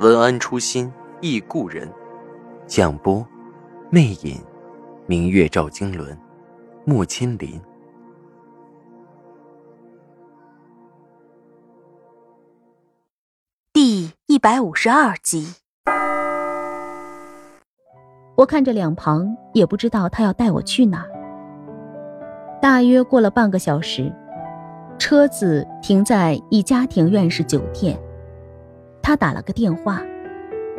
文安初心忆故人，蒋波，魅影，明月照经纶，木千林。第一百五十二集。我看着两旁，也不知道他要带我去哪。大约过了半个小时，车子停在一家庭院式酒店。他打了个电话，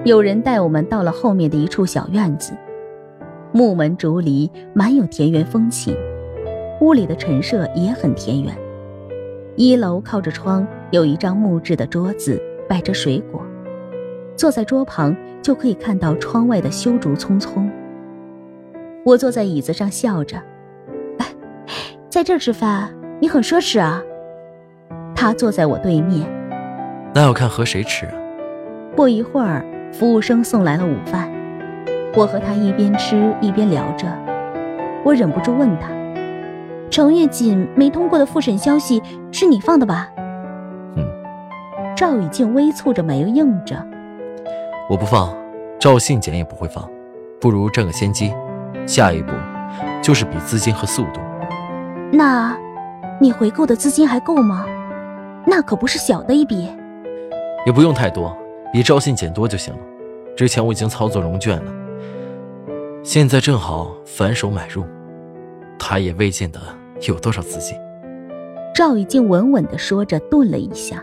有人带我们到了后面的一处小院子，木门竹篱，蛮有田园风情。屋里的陈设也很田园。一楼靠着窗，有一张木质的桌子，摆着水果。坐在桌旁，就可以看到窗外的修竹葱葱。我坐在椅子上笑着，在这儿吃饭，你很奢侈啊。他坐在我对面。那要看和谁吃啊。不一会儿，服务生送来了午饭，我和他一边吃一边聊着。我忍不住问他：“程月锦没通过的复审消息是你放的吧？”嗯。赵雨静微蹙着眉应着：“我不放，赵信简也不会放，不如占个先机。下一步就是比资金和速度。那，你回购的资金还够吗？那可不是小的一笔。”也不用太多，比赵信简多就行了。之前我已经操作融券了，现在正好反手买入。他也未见得有多少资金。赵雨静稳稳地说着，顿了一下。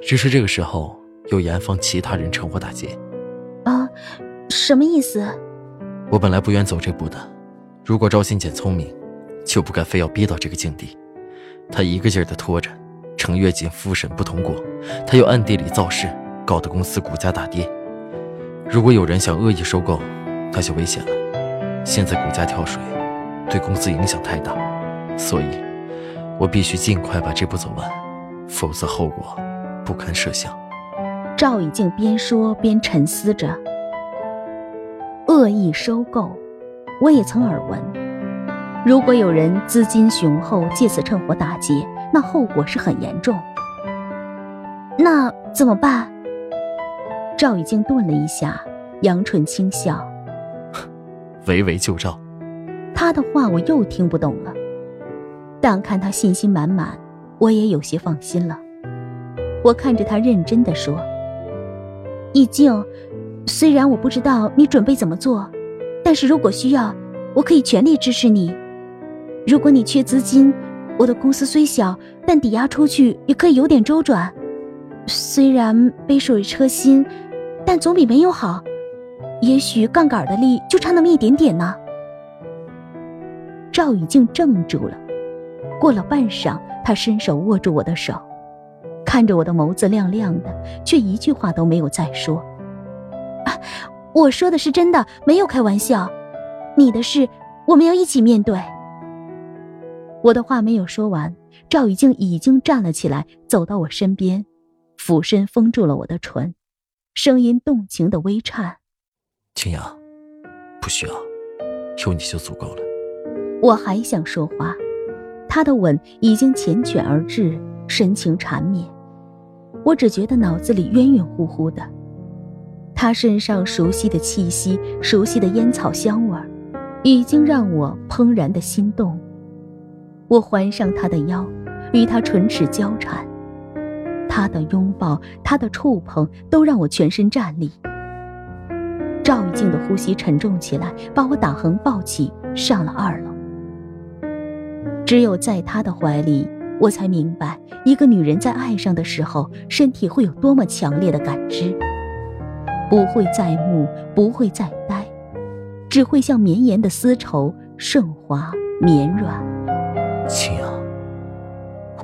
只是这个时候有严防其他人趁火打劫。啊，什么意思？我本来不愿走这步的。如果赵信简聪明，就不该非要逼到这个境地。他一个劲儿地拖着。程月锦复审不通过，他又暗地里造势，搞得公司股价大跌。如果有人想恶意收购，那就危险了。现在股价跳水，对公司影响太大，所以，我必须尽快把这步走完，否则后果不堪设想。赵以静边说边沉思着。恶意收购，我也曾耳闻。如果有人资金雄厚，借此趁火打劫。那后果是很严重，那怎么办？赵雨静顿了一下，扬唇轻笑：“围魏救赵。”他的话我又听不懂了，但看他信心满满，我也有些放心了。我看着他认真的说：“易静，虽然我不知道你准备怎么做，但是如果需要，我可以全力支持你。如果你缺资金。”我的公司虽小，但抵押出去也可以有点周转。虽然杯水车薪，但总比没有好。也许杠杆的力就差那么一点点呢。赵雨静怔住了，过了半晌，他伸手握住我的手，看着我的眸子亮亮的，却一句话都没有再说。我说的是真的，没有开玩笑。你的事，我们要一起面对。我的话没有说完，赵雨静已经站了起来，走到我身边，俯身封住了我的唇，声音动情的微颤：“青阳，不需要，有你就足够了。”我还想说话，他的吻已经缱绻而至，深情缠绵，我只觉得脑子里晕晕乎乎的。他身上熟悉的气息，熟悉的烟草香味儿，已经让我怦然的心动。我环上他的腰，与他唇齿交缠，他的拥抱，他的触碰，都让我全身战栗。赵玉静的呼吸沉重起来，把我打横抱起，上了二楼。只有在他的怀里，我才明白，一个女人在爱上的时候，身体会有多么强烈的感知，不会再木，不会再呆，只会像绵延的丝绸，顺滑绵软。青阳，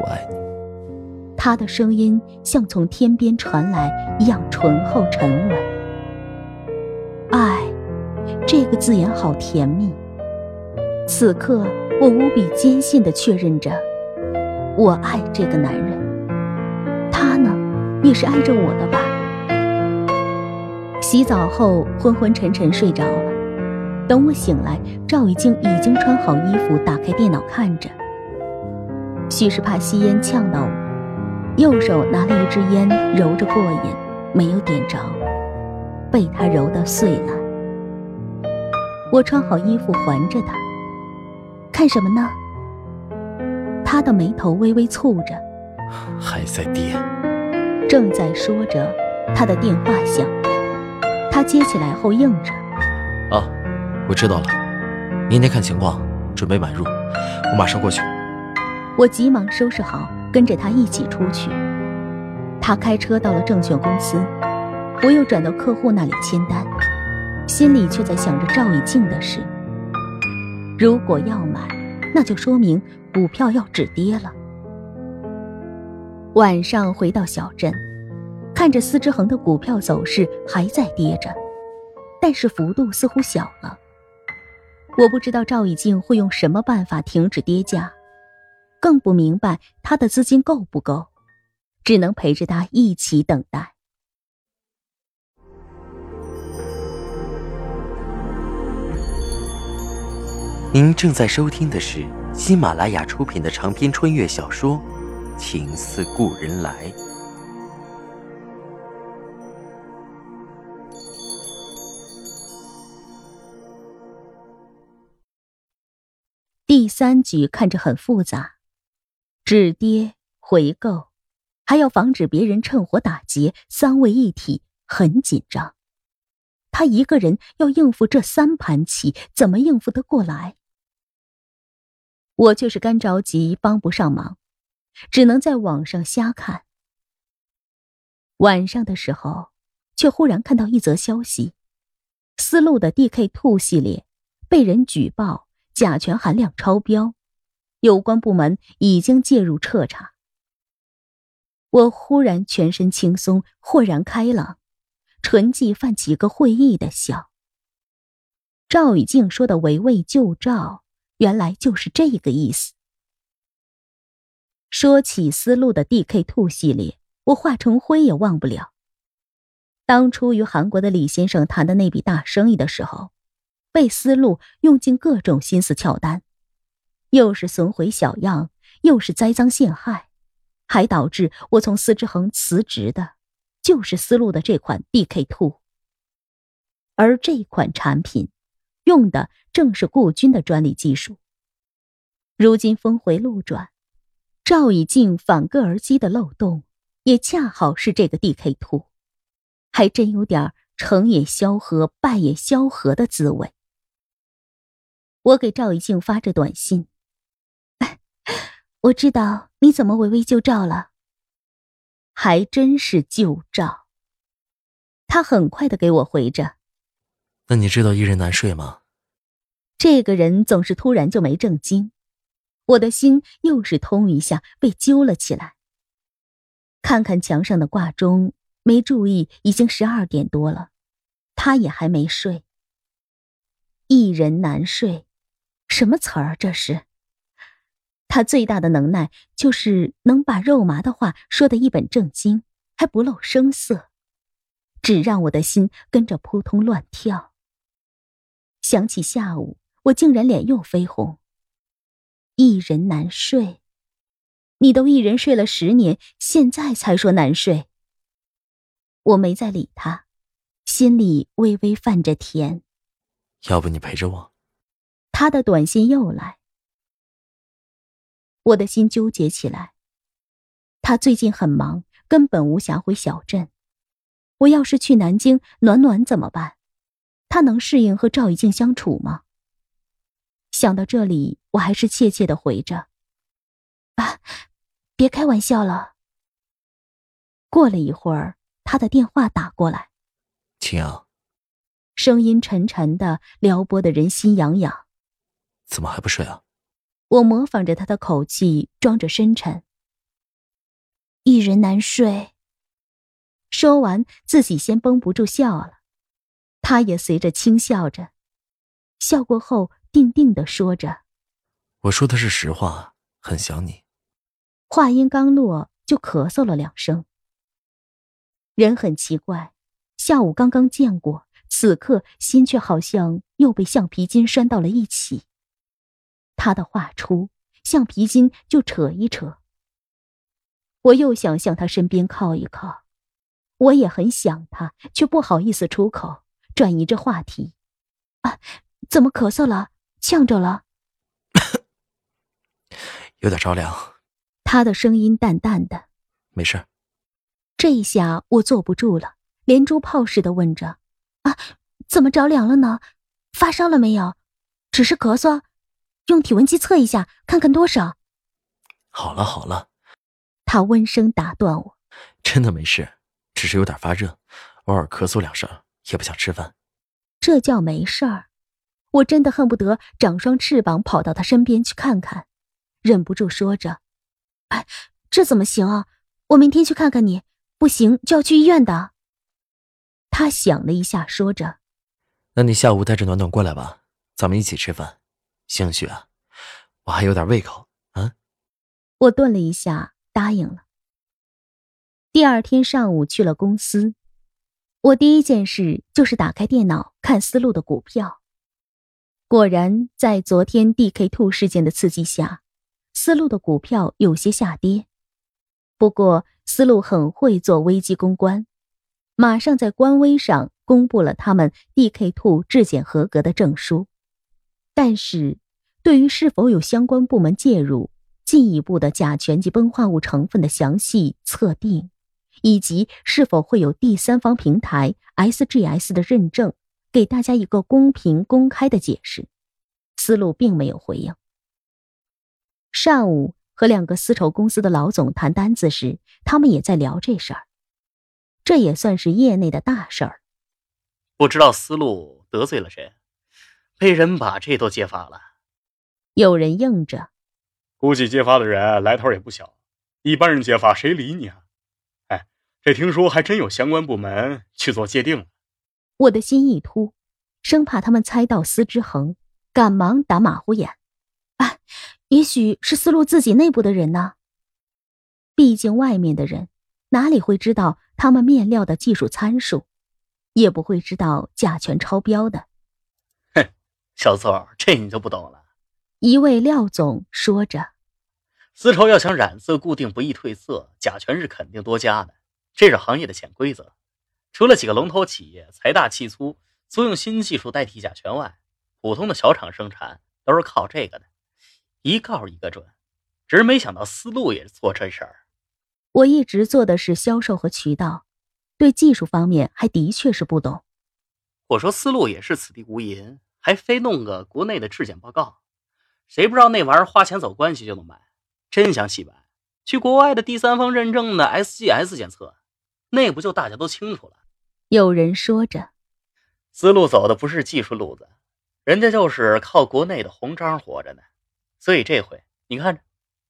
我爱你。他的声音像从天边传来一样醇厚沉稳。爱，这个字眼好甜蜜。此刻，我无比坚信地确认着，我爱这个男人。他呢，也是爱着我的吧。洗澡后，昏昏沉沉睡着了。等我醒来，赵以静已经穿好衣服，打开电脑看着。许是怕吸烟呛到我，右手拿了一支烟揉着过瘾，没有点着，被他揉得碎了。我穿好衣服环着他，看什么呢？他的眉头微微蹙着，还在跌。正在说着，他的电话响，他接起来后应着：“啊。”我知道了，明天看情况准备买入，我马上过去。我急忙收拾好，跟着他一起出去。他开车到了证券公司，我又转到客户那里签单，心里却在想着赵以静的事。如果要买，那就说明股票要止跌了。晚上回到小镇，看着司之恒的股票走势还在跌着，但是幅度似乎小了。我不知道赵以静会用什么办法停止跌价，更不明白他的资金够不够，只能陪着他一起等待。您正在收听的是喜马拉雅出品的长篇穿越小说《情似故人来》。第三局看着很复杂，止跌回购，还要防止别人趁火打劫，三位一体，很紧张。他一个人要应付这三盘棋，怎么应付得过来？我就是干着急，帮不上忙，只能在网上瞎看。晚上的时候，却忽然看到一则消息：思路的 DK Two 系列被人举报。甲醛含量超标，有关部门已经介入彻查。我忽然全身轻松，豁然开朗，唇际泛起一个会意的笑。赵以静说的“围魏救赵”，原来就是这个意思。说起思路的 DK Two 系列，我化成灰也忘不了。当初与韩国的李先生谈的那笔大生意的时候。被思路用尽各种心思撬单，又是损毁小样，又是栽赃陷害，还导致我从司之恒辞职的，就是思路的这款 DK Two。而这款产品，用的正是顾军的专利技术。如今峰回路转，赵以静反戈而击的漏洞，也恰好是这个 DK Two，还真有点成也萧何，败也萧何的滋味。我给赵以静发着短信，我知道你怎么围魏救赵了，还真是救赵。他很快的给我回着，那你知道一人难睡吗？这个人总是突然就没正经，我的心又是通一下被揪了起来。看看墙上的挂钟，没注意已经十二点多了，他也还没睡。一人难睡。什么词儿？这是他最大的能耐，就是能把肉麻的话说得一本正经，还不露声色，只让我的心跟着扑通乱跳。想起下午，我竟然脸又绯红。一人难睡，你都一人睡了十年，现在才说难睡。我没再理他，心里微微泛着甜。要不你陪着我？他的短信又来，我的心纠结起来。他最近很忙，根本无暇回小镇。我要是去南京，暖暖怎么办？他能适应和赵以静相处吗？想到这里，我还是怯怯的回着：“啊，别开玩笑了。”过了一会儿，他的电话打过来，青阳，声音沉沉的，撩拨的人心痒痒。怎么还不睡啊？我模仿着他的口气，装着深沉。一人难睡。说完，自己先绷不住笑了，他也随着轻笑着，笑过后，定定的说着：“我说的是实话，很想你。”话音刚落，就咳嗽了两声。人很奇怪，下午刚刚见过，此刻心却好像又被橡皮筋拴到了一起。他的话出，橡皮筋就扯一扯。我又想向他身边靠一靠。我也很想他，却不好意思出口，转移着话题。啊，怎么咳嗽了？呛着了？有点着凉。他的声音淡淡的。没事。这一下我坐不住了，连珠炮似的问着：“啊，怎么着凉了呢？发烧了没有？只是咳嗽，用体温计测一下，看看多少。”好了好了。他温声打断我：“真的没事。”只是有点发热，偶尔咳嗽两声，也不想吃饭。这叫没事儿？我真的恨不得长双翅膀跑到他身边去看看，忍不住说着：“哎，这怎么行啊？我明天去看看你，不行就要去医院的。”他想了一下，说着：“那你下午带着暖暖过来吧，咱们一起吃饭。兴许啊，我还有点胃口啊。”我顿了一下，答应了。第二天上午去了公司，我第一件事就是打开电脑看思路的股票。果然，在昨天 DK Two 事件的刺激下，思路的股票有些下跌。不过，思路很会做危机公关，马上在官微上公布了他们 DK Two 质检合格的证书。但是，对于是否有相关部门介入，进一步的甲醛及苯化物成分的详细测定。以及是否会有第三方平台 SGS 的认证，给大家一个公平公开的解释。思路并没有回应。上午和两个丝绸公司的老总谈单子时，他们也在聊这事儿。这也算是业内的大事儿。不知道思路得罪了谁，被人把这都揭发了。有人应着，估计揭发的人来头也不小。一般人揭发谁理你啊？哎这听说还真有相关部门去做界定了，我的心一突，生怕他们猜到司之恒，赶忙打马虎眼。啊，也许是思路自己内部的人呢。毕竟外面的人哪里会知道他们面料的技术参数，也不会知道甲醛超标的。哼，小邹，这你就不懂了。一位廖总说着，丝绸要想染色固定不易褪色，甲醛是肯定多加的。这是行业的潜规则，除了几个龙头企业财大气粗，租用新技术代替甲醛外，普通的小厂生产都是靠这个的，一告一个准。只是没想到思路也做这事儿。我一直做的是销售和渠道，对技术方面还的确是不懂。我说思路也是此地无银，还非弄个国内的质检报告，谁不知道那玩意儿花钱走关系就能买？真想洗白，去国外的第三方认证的 SGS 检测。那不就大家都清楚了？有人说着，思路走的不是技术路子，人家就是靠国内的红章活着呢。所以这回你看着，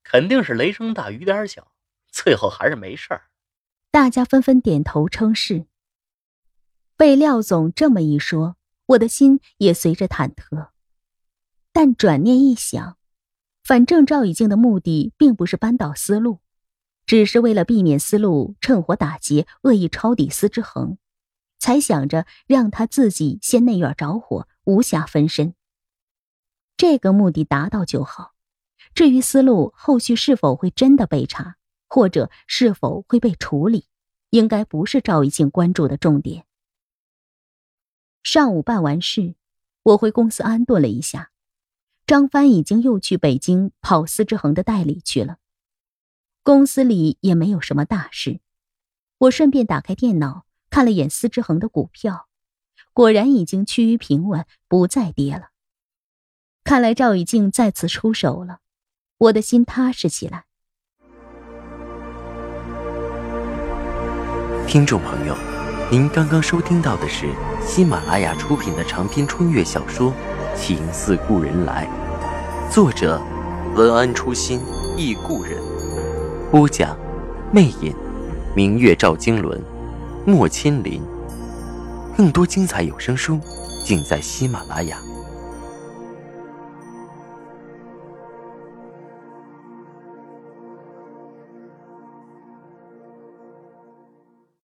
肯定是雷声大雨点小，最后还是没事儿。大家纷纷点头称是。被廖总这么一说，我的心也随着忐忑。但转念一想，反正赵以静的目的并不是扳倒思路。只是为了避免思路趁火打劫、恶意抄底司之恒，才想着让他自己先内院着火，无暇分身。这个目的达到就好。至于思路后续是否会真的被查，或者是否会被处理，应该不是赵一静关注的重点。上午办完事，我回公司安顿了一下。张帆已经又去北京跑司之恒的代理去了。公司里也没有什么大事，我顺便打开电脑看了眼司之恒的股票，果然已经趋于平稳，不再跌了。看来赵以静再次出手了，我的心踏实起来。听众朋友，您刚刚收听到的是喜马拉雅出品的长篇穿越小说《情似故人来》，作者文安初心忆故人。播讲，魅影、明月照经纶、莫千林。更多精彩有声书，尽在喜马拉雅。